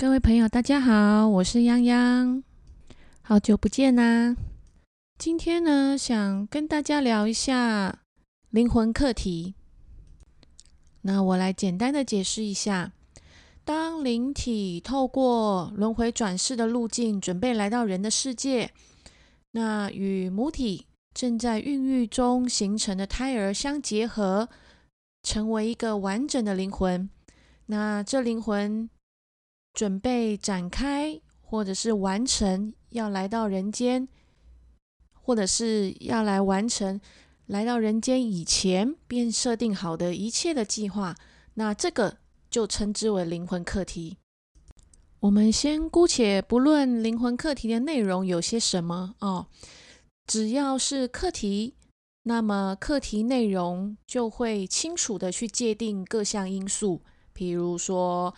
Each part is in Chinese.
各位朋友，大家好，我是泱泱，好久不见啦！今天呢，想跟大家聊一下灵魂课题。那我来简单的解释一下：当灵体透过轮回转世的路径，准备来到人的世界，那与母体正在孕育中形成的胎儿相结合，成为一个完整的灵魂。那这灵魂。准备展开，或者是完成要来到人间，或者是要来完成来到人间以前便设定好的一切的计划，那这个就称之为灵魂课题。我们先姑且不论灵魂课题的内容有些什么哦，只要是课题，那么课题内容就会清楚的去界定各项因素，譬如说。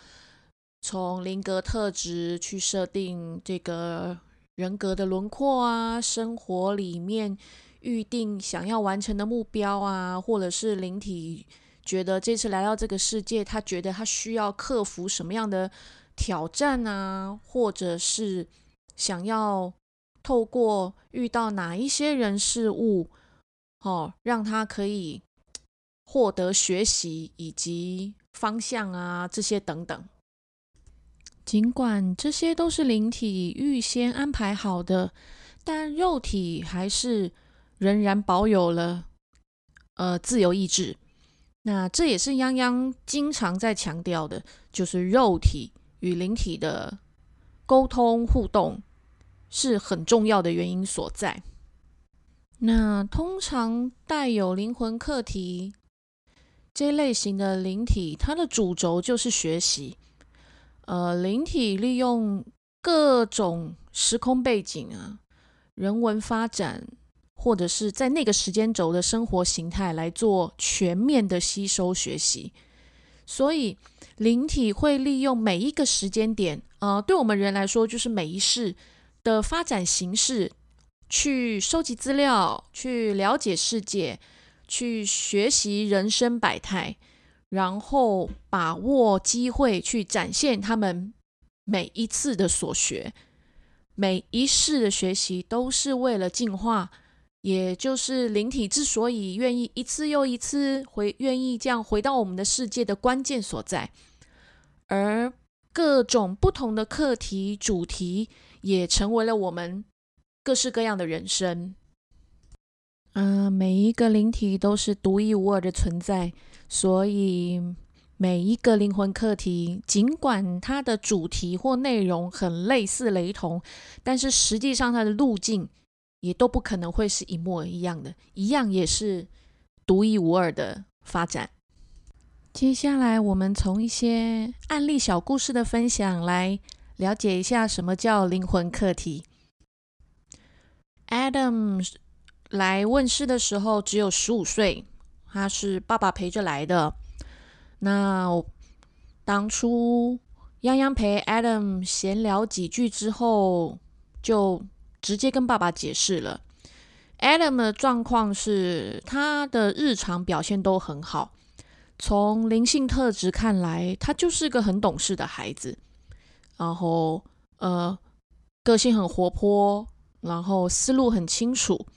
从灵格特质去设定这个人格的轮廓啊，生活里面预定想要完成的目标啊，或者是灵体觉得这次来到这个世界，他觉得他需要克服什么样的挑战啊，或者是想要透过遇到哪一些人事物，哦，让他可以 获得学习以及方向啊，这些等等。尽管这些都是灵体预先安排好的，但肉体还是仍然保有了呃自由意志。那这也是泱泱经常在强调的，就是肉体与灵体的沟通互动是很重要的原因所在。那通常带有灵魂课题这类型的灵体，它的主轴就是学习。呃，灵体利用各种时空背景啊、人文发展，或者是在那个时间轴的生活形态来做全面的吸收学习，所以灵体会利用每一个时间点，呃，对我们人来说就是每一世的发展形式，去收集资料，去了解世界，去学习人生百态。然后把握机会去展现他们每一次的所学，每一世的学习都是为了进化，也就是灵体之所以愿意一次又一次回，愿意这样回到我们的世界的关键所在。而各种不同的课题主题，也成为了我们各式各样的人生。嗯，每一个灵体都是独一无二的存在。所以，每一个灵魂课题，尽管它的主题或内容很类似、雷同，但是实际上它的路径也都不可能会是一模一样的，一样也是独一无二的发展。接下来，我们从一些案例小故事的分享来了解一下什么叫灵魂课题。Adam 来问世的时候只有十五岁。他是爸爸陪着来的。那当初泱泱陪 Adam 闲聊几句之后，就直接跟爸爸解释了。Adam 的状况是，他的日常表现都很好。从灵性特质看来，他就是个很懂事的孩子。然后，呃，个性很活泼，然后思路很清楚，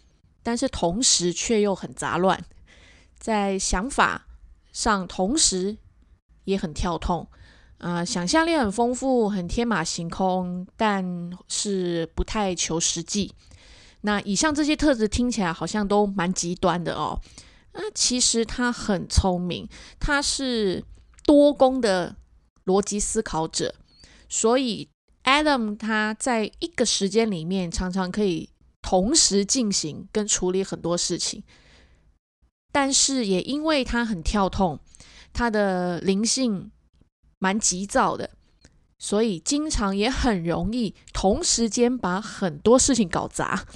但是同时却又很杂乱。在想法上，同时也很跳痛，啊，想象力很丰富，很天马行空，但是不太求实际。那以上这些特质听起来好像都蛮极端的哦。那其实他很聪明，他是多功的逻辑思考者，所以 Adam 他在一个时间里面常常可以同时进行跟处理很多事情。但是也因为他很跳痛，他的灵性蛮急躁的，所以经常也很容易同时间把很多事情搞砸。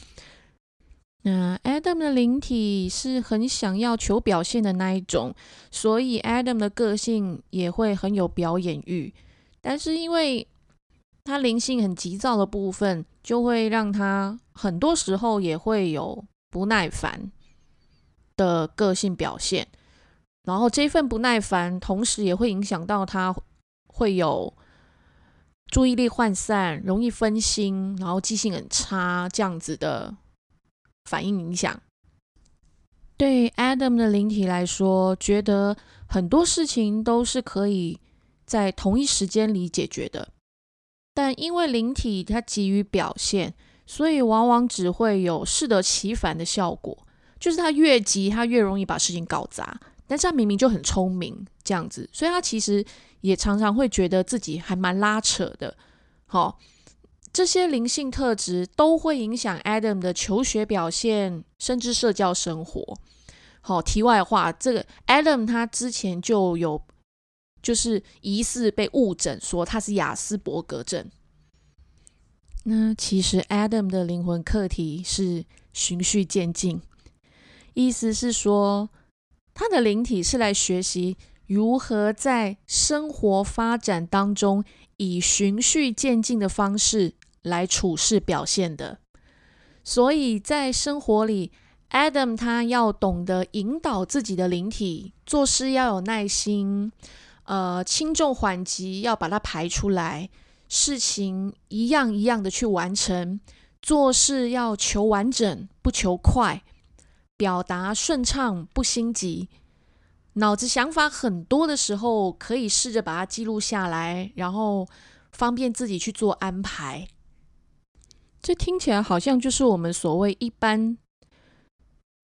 那 Adam 的灵体是很想要求表现的那一种，所以 Adam 的个性也会很有表演欲。但是因为他灵性很急躁的部分，就会让他很多时候也会有不耐烦。的个性表现，然后这份不耐烦，同时也会影响到他会有注意力涣散、容易分心，然后记性很差这样子的反应影响。对 Adam 的灵体来说，觉得很多事情都是可以在同一时间里解决的，但因为灵体它急于表现，所以往往只会有适得其反的效果。就是他越急，他越容易把事情搞砸。但是他明明就很聪明，这样子，所以他其实也常常会觉得自己还蛮拉扯的。好，这些灵性特质都会影响 Adam 的求学表现，甚至社交生活。好，题外话，这个 Adam 他之前就有就是疑似被误诊，说他是雅斯伯格症。那其实 Adam 的灵魂课题是循序渐进，意思是说。他的灵体是来学习如何在生活发展当中以循序渐进的方式来处事表现的，所以在生活里，Adam 他要懂得引导自己的灵体做事要有耐心，呃，轻重缓急要把它排出来，事情一样一样的去完成，做事要求完整不求快。表达顺畅不心急，脑子想法很多的时候，可以试着把它记录下来，然后方便自己去做安排。这听起来好像就是我们所谓一般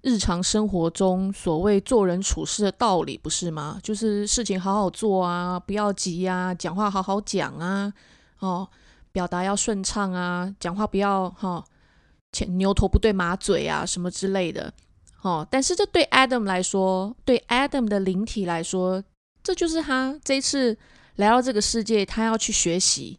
日常生活中所谓做人处事的道理，不是吗？就是事情好好做啊，不要急啊，讲话好好讲啊，哦，表达要顺畅啊，讲话不要哈前牛头不对马嘴啊，什么之类的。哦，但是这对 Adam 来说，对 Adam 的灵体来说，这就是他这一次来到这个世界，他要去学习、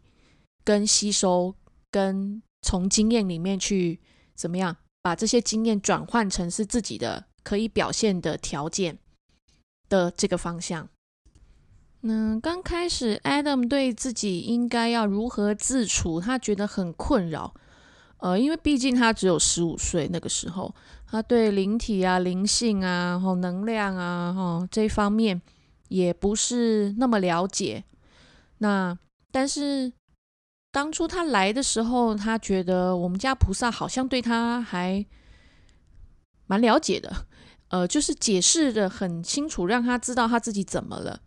跟吸收、跟从经验里面去怎么样把这些经验转换成是自己的可以表现的条件的这个方向。那刚开始，Adam 对自己应该要如何自处，他觉得很困扰。呃，因为毕竟他只有十五岁，那个时候他对灵体啊、灵性啊、哈能量啊、哈这方面也不是那么了解。那但是当初他来的时候，他觉得我们家菩萨好像对他还蛮了解的，呃，就是解释的很清楚，让他知道他自己怎么了。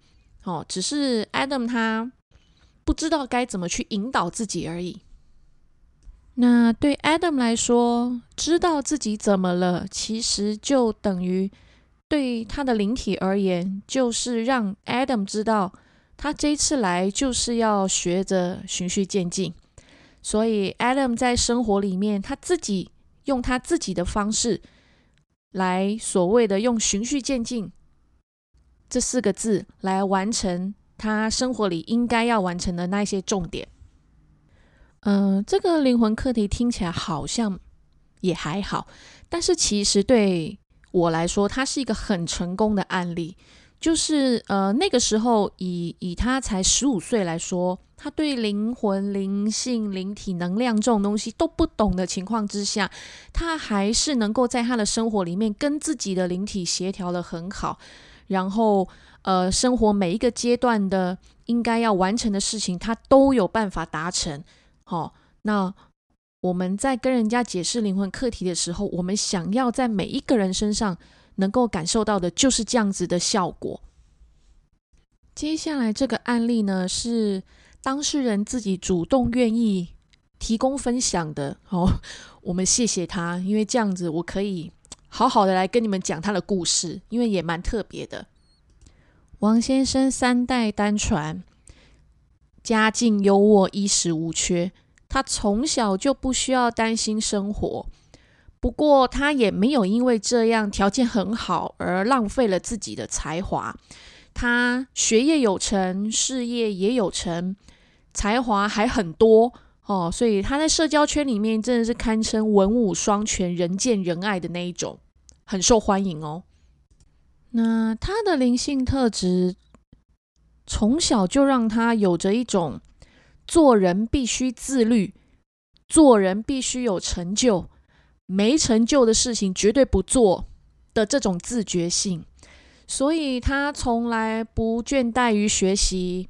哦，只是 Adam 他不知道该怎么去引导自己而已。那对 Adam 来说，知道自己怎么了，其实就等于对他的灵体而言，就是让 Adam 知道，他这一次来就是要学着循序渐进。所以 Adam 在生活里面，他自己用他自己的方式来所谓的用循序渐进这四个字来完成他生活里应该要完成的那些重点。嗯，这个灵魂课题听起来好像也还好，但是其实对我来说，它是一个很成功的案例。就是呃，那个时候以以他才十五岁来说，他对灵魂、灵性、灵体、能量这种东西都不懂的情况之下，他还是能够在他的生活里面跟自己的灵体协调的很好，然后呃，生活每一个阶段的应该要完成的事情，他都有办法达成。好，那我们在跟人家解释灵魂课题的时候，我们想要在每一个人身上能够感受到的就是这样子的效果。接下来这个案例呢，是当事人自己主动愿意提供分享的。哦，我们谢谢他，因为这样子我可以好好的来跟你们讲他的故事，因为也蛮特别的。王先生三代单传。家境优渥，衣食无缺。他从小就不需要担心生活，不过他也没有因为这样条件很好而浪费了自己的才华。他学业有成，事业也有成，才华还很多哦。所以他在社交圈里面真的是堪称文武双全、人见人爱的那一种，很受欢迎哦。那他的灵性特质。从小就让他有着一种做人必须自律、做人必须有成就、没成就的事情绝对不做的这种自觉性，所以他从来不倦怠于学习，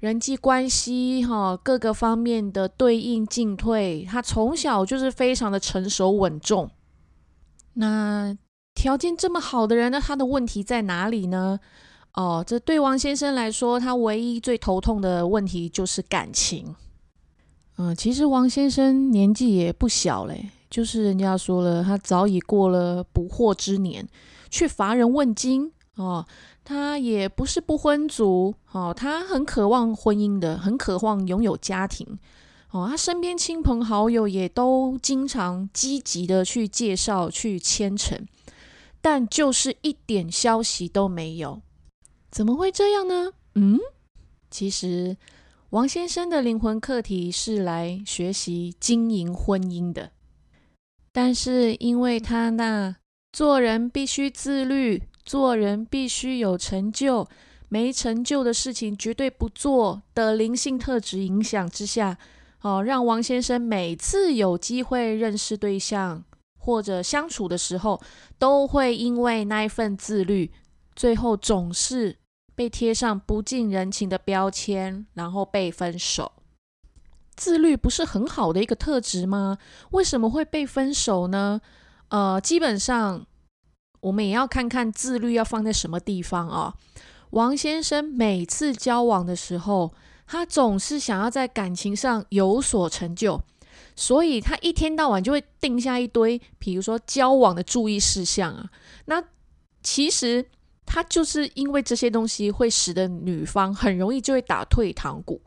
人际关系哈各个方面的对应进退，他从小就是非常的成熟稳重。那条件这么好的人，那他的问题在哪里呢？哦，这对王先生来说，他唯一最头痛的问题就是感情。嗯，其实王先生年纪也不小嘞，就是人家说了，他早已过了不惑之年，却乏人问津哦。他也不是不婚族哦，他很渴望婚姻的，很渴望拥有家庭哦。他身边亲朋好友也都经常积极的去介绍、去牵扯，但就是一点消息都没有。怎么会这样呢？嗯，其实。王先生的灵魂课题是来学习经营婚姻的，但是因为他那做人必须自律、做人必须有成就、没成就的事情绝对不做的灵性特质影响之下，哦，让王先生每次有机会认识对象或者相处的时候，都会因为那一份自律，最后总是。被贴上不近人情的标签，然后被分手。自律不是很好的一个特质吗？为什么会被分手呢？呃，基本上我们也要看看自律要放在什么地方啊。王先生每次交往的时候，他总是想要在感情上有所成就，所以他一天到晚就会定下一堆，比如说交往的注意事项啊。那其实。他就是因为这些东西会使得女方很容易就会打退堂鼓。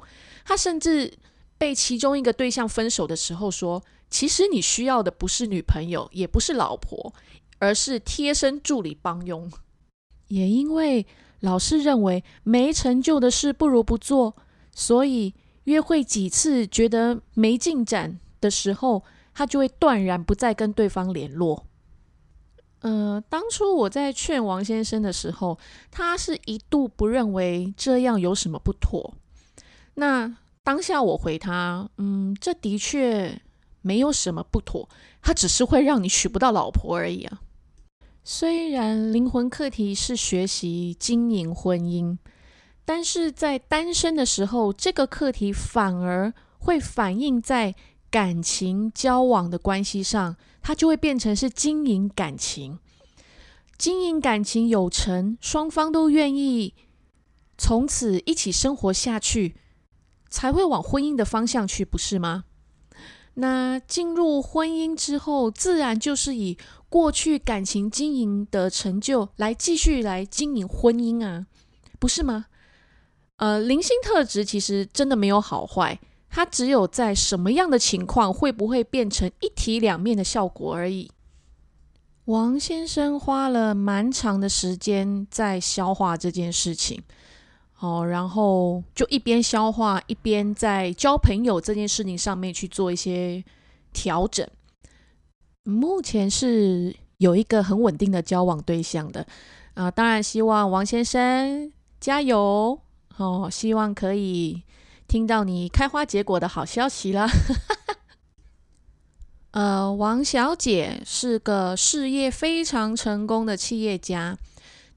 他甚至被其中一个对象分手的时候说：“其实你需要的不是女朋友，也不是老婆，而是贴身助理帮佣。”也因为老是认为没成就的事不如不做，所以约会几次觉得没进展的时候，他就会断然不再跟对方联络。呃，当初我在劝王先生的时候，他是一度不认为这样有什么不妥。那当下我回他，嗯，这的确没有什么不妥，他只是会让你娶不到老婆而已啊。虽然灵魂课题是学习经营婚姻，但是在单身的时候，这个课题反而会反映在感情交往的关系上。它就会变成是经营感情，经营感情有成，双方都愿意从此一起生活下去，才会往婚姻的方向去，不是吗？那进入婚姻之后，自然就是以过去感情经营的成就来继续来经营婚姻啊，不是吗？呃，灵性特质其实真的没有好坏。它只有在什么样的情况会不会变成一体两面的效果而已。王先生花了蛮长的时间在消化这件事情，哦，然后就一边消化一边在交朋友这件事情上面去做一些调整。目前是有一个很稳定的交往对象的啊，当然希望王先生加油哦，希望可以。听到你开花结果的好消息了。呃，王小姐是个事业非常成功的企业家，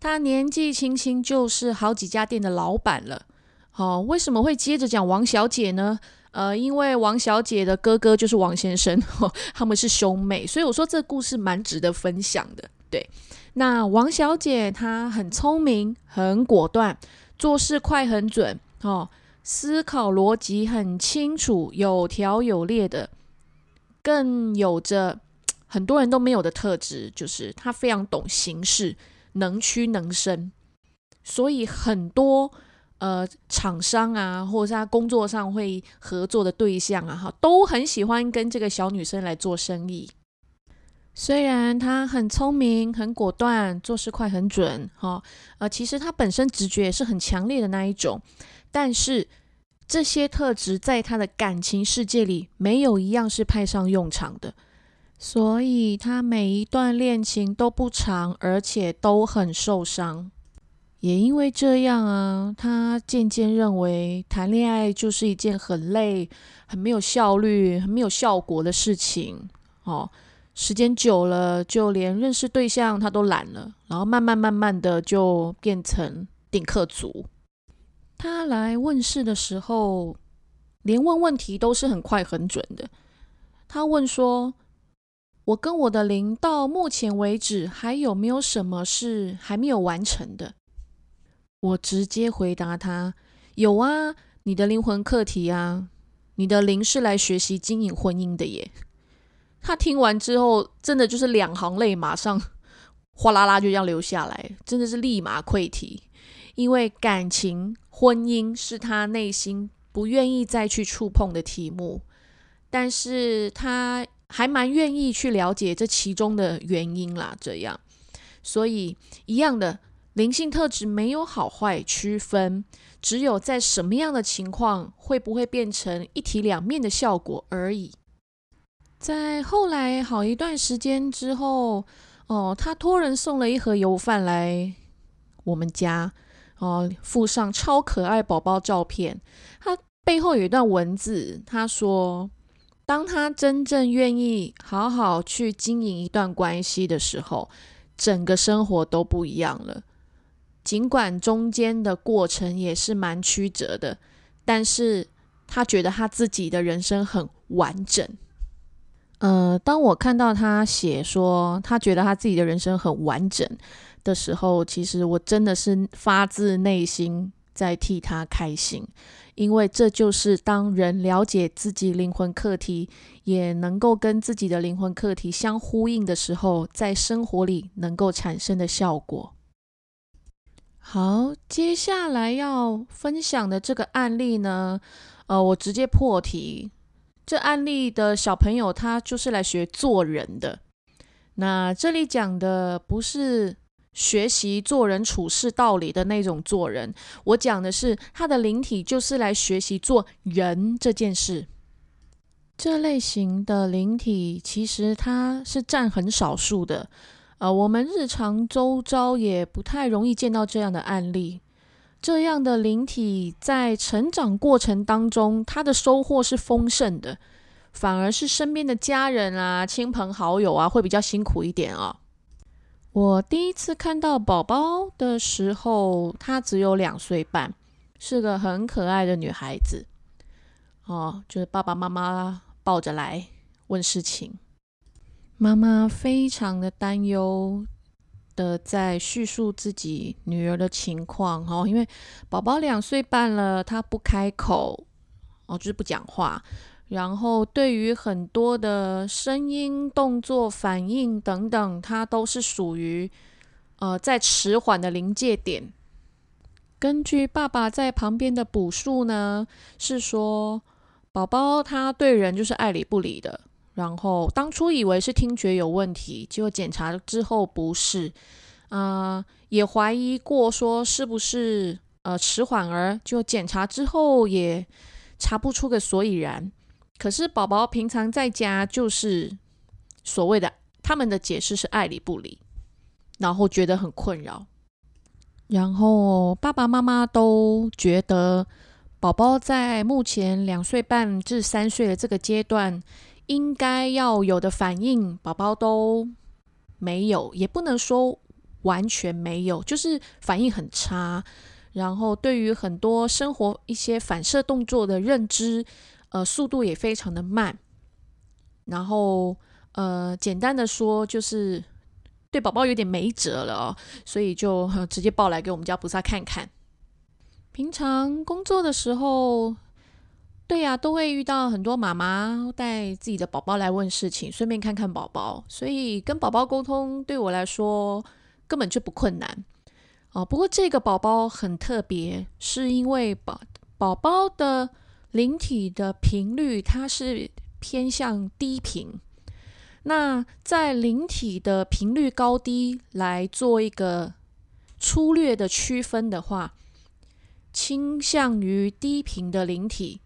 她年纪轻轻就是好几家店的老板了。好，为什么会接着讲王小姐呢？呃，因为王小姐的哥哥就是王先生，他们是兄妹，所以我说这故事蛮值得分享的。对，那王小姐她很聪明，很果断，做事快很准。哦。思考逻辑很清楚、有条有列的，更有着很多人都没有的特质，就是她非常懂形势，能屈能伸。所以很多呃厂商啊，或者是他工作上会合作的对象啊，哈，都很喜欢跟这个小女生来做生意。虽然她很聪明、很果断，做事快很准，哈，呃，其实她本身直觉也是很强烈的那一种。但是这些特质在他的感情世界里没有一样是派上用场的，所以他每一段恋情都不长，而且都很受伤。也因为这样啊，他渐渐认为谈恋爱就是一件很累、很没有效率、很没有效果的事情。哦，时间久了，就连认识对象他都懒了，然后慢慢慢慢的就变成顶客族。他来问世的时候，连问问题都是很快很准的。他问说：“我跟我的灵到目前为止还有没有什么是还没有完成的？”我直接回答他：“有啊，你的灵魂课题啊，你的灵是来学习经营婚姻的耶。”他听完之后，真的就是两行泪马上哗啦啦就这样流下来，真的是立马溃堤。因为感情、婚姻是他内心不愿意再去触碰的题目，但是他还蛮愿意去了解这其中的原因啦。这样，所以一样的灵性特质没有好坏区分，只有在什么样的情况会不会变成一体两面的效果而已。在后来好一段时间之后，哦，他托人送了一盒油饭来我们家。哦，附上超可爱宝宝照片。他背后有一段文字，他说：“当他真正愿意好好去经营一段关系的时候，整个生活都不一样了。尽管中间的过程也是蛮曲折的，但是他觉得他自己的人生很完整。”呃，当我看到他写说他觉得他自己的人生很完整。的时候，其实我真的是发自内心在替他开心，因为这就是当人了解自己灵魂课题，也能够跟自己的灵魂课题相呼应的时候，在生活里能够产生的效果。好，接下来要分享的这个案例呢，呃，我直接破题，这案例的小朋友他就是来学做人的。那这里讲的不是。学习做人处事道理的那种做人，我讲的是他的灵体就是来学习做人这件事。这类型的灵体其实它是占很少数的，呃，我们日常周遭也不太容易见到这样的案例。这样的灵体在成长过程当中，他的收获是丰盛的，反而是身边的家人啊、亲朋好友啊会比较辛苦一点啊。我第一次看到宝宝的时候，她只有两岁半，是个很可爱的女孩子。哦，就是爸爸妈妈抱着来问事情，妈妈非常的担忧的在叙述自己女儿的情况。哦，因为宝宝两岁半了，她不开口，哦，就是不讲话。然后，对于很多的声音、动作、反应等等，它都是属于呃在迟缓的临界点。根据爸爸在旁边的补述呢，是说宝宝他对人就是爱理不理的。然后当初以为是听觉有问题，结果检查之后不是，啊，也怀疑过说是不是呃迟缓儿，就检查之后也查不出个所以然。可是宝宝平常在家就是所谓的他们的解释是爱理不理，然后觉得很困扰，然后爸爸妈妈都觉得宝宝在目前两岁半至三岁的这个阶段应该要有的反应，宝宝都没有，也不能说完全没有，就是反应很差，然后对于很多生活一些反射动作的认知。呃，速度也非常的慢，然后呃，简单的说就是对宝宝有点没辙了哦，所以就直接抱来给我们家菩萨看看。平常工作的时候，对呀，都会遇到很多妈妈带自己的宝宝来问事情，顺便看看宝宝，所以跟宝宝沟通对我来说根本就不困难哦。不过这个宝宝很特别，是因为宝宝宝的。灵体的频率，它是偏向低频。那在灵体的频率高低来做一个粗略的区分的话，倾向于低频的灵体，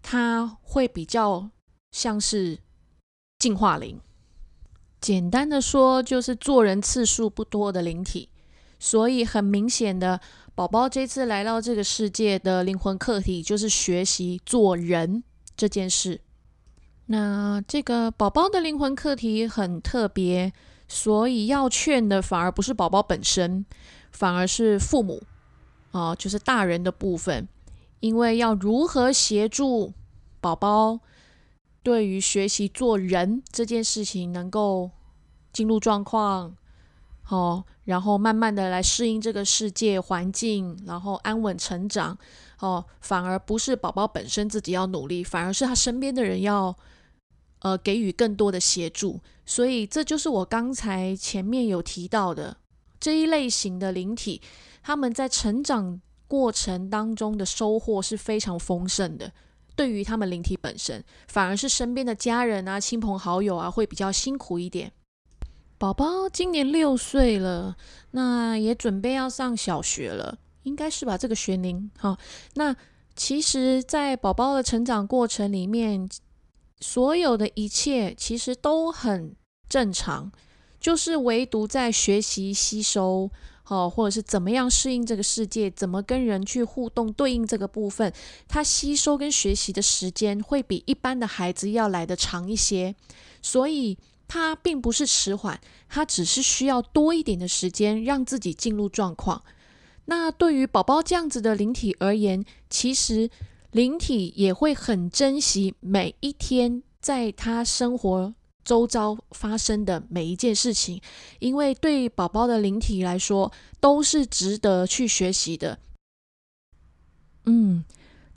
它会比较像是进化灵。简单的说，就是做人次数不多的灵体。所以很明显的。宝宝这次来到这个世界的灵魂课题就是学习做人这件事。那这个宝宝的灵魂课题很特别，所以要劝的反而不是宝宝本身，反而是父母哦，就是大人的部分，因为要如何协助宝宝对于学习做人这件事情能够进入状况，哦，然后慢慢的来适应这个世界环境，然后安稳成长，哦，反而不是宝宝本身自己要努力，反而是他身边的人要。呃，给予更多的协助，所以这就是我刚才前面有提到的这一类型的灵体，他们在成长过程当中的收获是非常丰盛的。对于他们灵体本身，反而是身边的家人啊、亲朋好友啊会比较辛苦一点。宝宝今年六岁了，那也准备要上小学了，应该是吧？这个学龄哈。那其实，在宝宝的成长过程里面。所有的一切其实都很正常，就是唯独在学习、吸收，哦，或者是怎么样适应这个世界，怎么跟人去互动、对应这个部分，他吸收跟学习的时间会比一般的孩子要来的长一些，所以他并不是迟缓，他只是需要多一点的时间让自己进入状况。那对于宝宝这样子的灵体而言，其实。灵体也会很珍惜每一天在他生活周遭发生的每一件事情，因为对宝宝的灵体来说都是值得去学习的。嗯，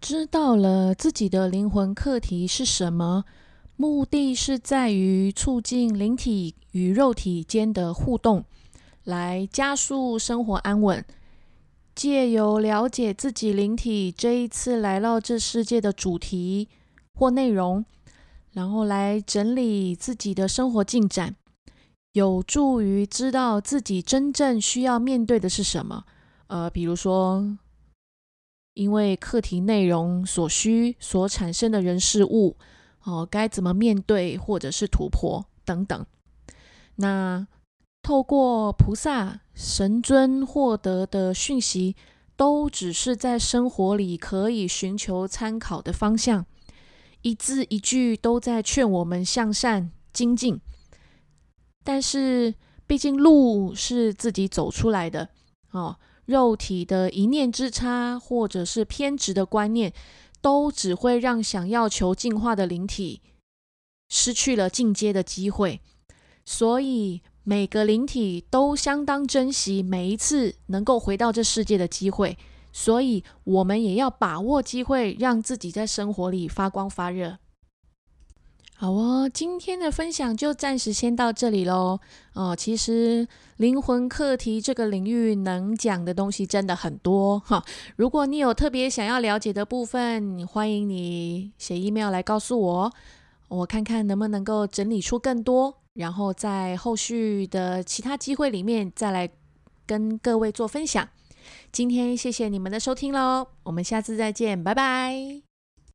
知道了自己的灵魂课题是什么，目的是在于促进灵体与肉体间的互动，来加速生活安稳。借由了解自己灵体这一次来到这世界的主题或内容，然后来整理自己的生活进展，有助于知道自己真正需要面对的是什么。呃，比如说，因为课题内容所需所产生的人事物，哦，该怎么面对或者是突破等等。那。透过菩萨、神尊获得的讯息，都只是在生活里可以寻求参考的方向，一字一句都在劝我们向善精进。但是，毕竟路是自己走出来的哦，肉体的一念之差，或者是偏执的观念，都只会让想要求进化的灵体失去了进阶的机会。所以。每个灵体都相当珍惜每一次能够回到这世界的机会，所以我们也要把握机会，让自己在生活里发光发热。好哦，今天的分享就暂时先到这里喽。哦，其实灵魂课题这个领域能讲的东西真的很多哈。如果你有特别想要了解的部分，欢迎你写 email 来告诉我，我看看能不能够整理出更多。然后在后续的其他机会里面再来跟各位做分享。今天谢谢你们的收听喽，我们下次再见，拜拜。